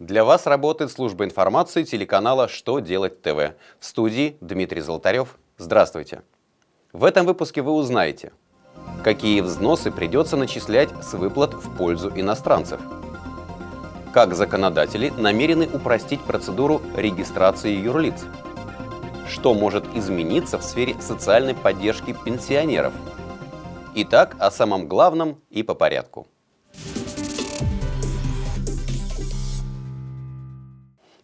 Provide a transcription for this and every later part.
Для вас работает служба информации телеканала «Что делать ТВ». В студии Дмитрий Золотарев. Здравствуйте. В этом выпуске вы узнаете, какие взносы придется начислять с выплат в пользу иностранцев, как законодатели намерены упростить процедуру регистрации юрлиц, что может измениться в сфере социальной поддержки пенсионеров. Итак, о самом главном и по порядку.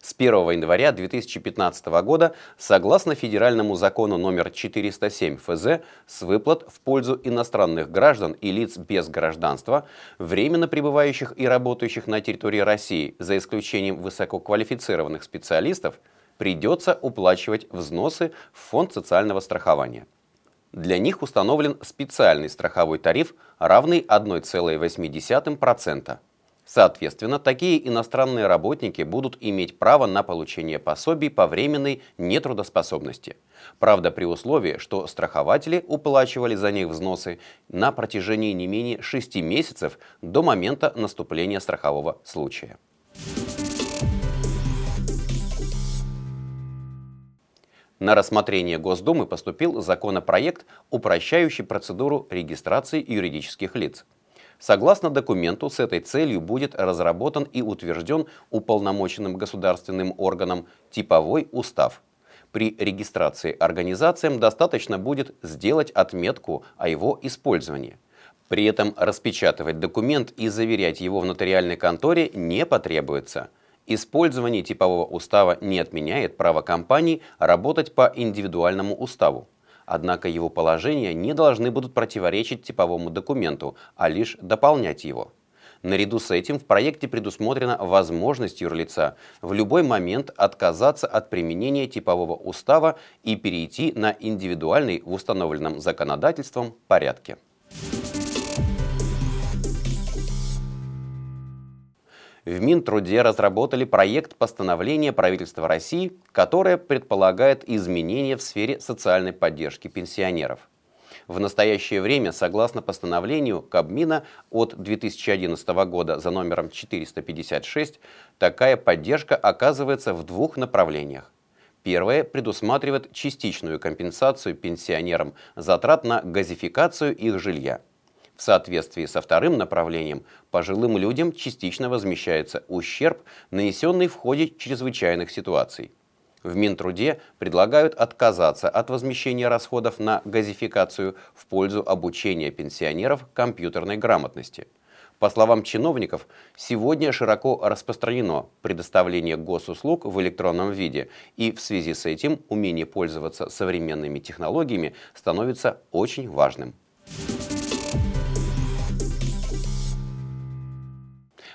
С 1 января 2015 года, согласно федеральному закону номер 407 ФЗ, с выплат в пользу иностранных граждан и лиц без гражданства, временно пребывающих и работающих на территории России, за исключением высококвалифицированных специалистов, придется уплачивать взносы в Фонд социального страхования. Для них установлен специальный страховой тариф, равный 1,8%. Соответственно, такие иностранные работники будут иметь право на получение пособий по временной нетрудоспособности. Правда, при условии, что страхователи уплачивали за них взносы на протяжении не менее 6 месяцев до момента наступления страхового случая. На рассмотрение Госдумы поступил законопроект, упрощающий процедуру регистрации юридических лиц. Согласно документу, с этой целью будет разработан и утвержден уполномоченным государственным органом типовой устав. При регистрации организациям достаточно будет сделать отметку о его использовании. При этом распечатывать документ и заверять его в нотариальной конторе не потребуется. Использование типового устава не отменяет право компании работать по индивидуальному уставу. Однако его положения не должны будут противоречить типовому документу, а лишь дополнять его. Наряду с этим в проекте предусмотрена возможность юрлица в любой момент отказаться от применения типового устава и перейти на индивидуальный в установленном законодательством порядке. В Минтруде разработали проект постановления правительства России, которое предполагает изменения в сфере социальной поддержки пенсионеров. В настоящее время, согласно постановлению Кабмина от 2011 года за номером 456, такая поддержка оказывается в двух направлениях. Первое предусматривает частичную компенсацию пенсионерам затрат на газификацию их жилья – в соответствии со вторым направлением, пожилым людям частично возмещается ущерб, нанесенный в ходе чрезвычайных ситуаций. В Минтруде предлагают отказаться от возмещения расходов на газификацию в пользу обучения пенсионеров компьютерной грамотности. По словам чиновников, сегодня широко распространено предоставление госуслуг в электронном виде, и в связи с этим умение пользоваться современными технологиями становится очень важным.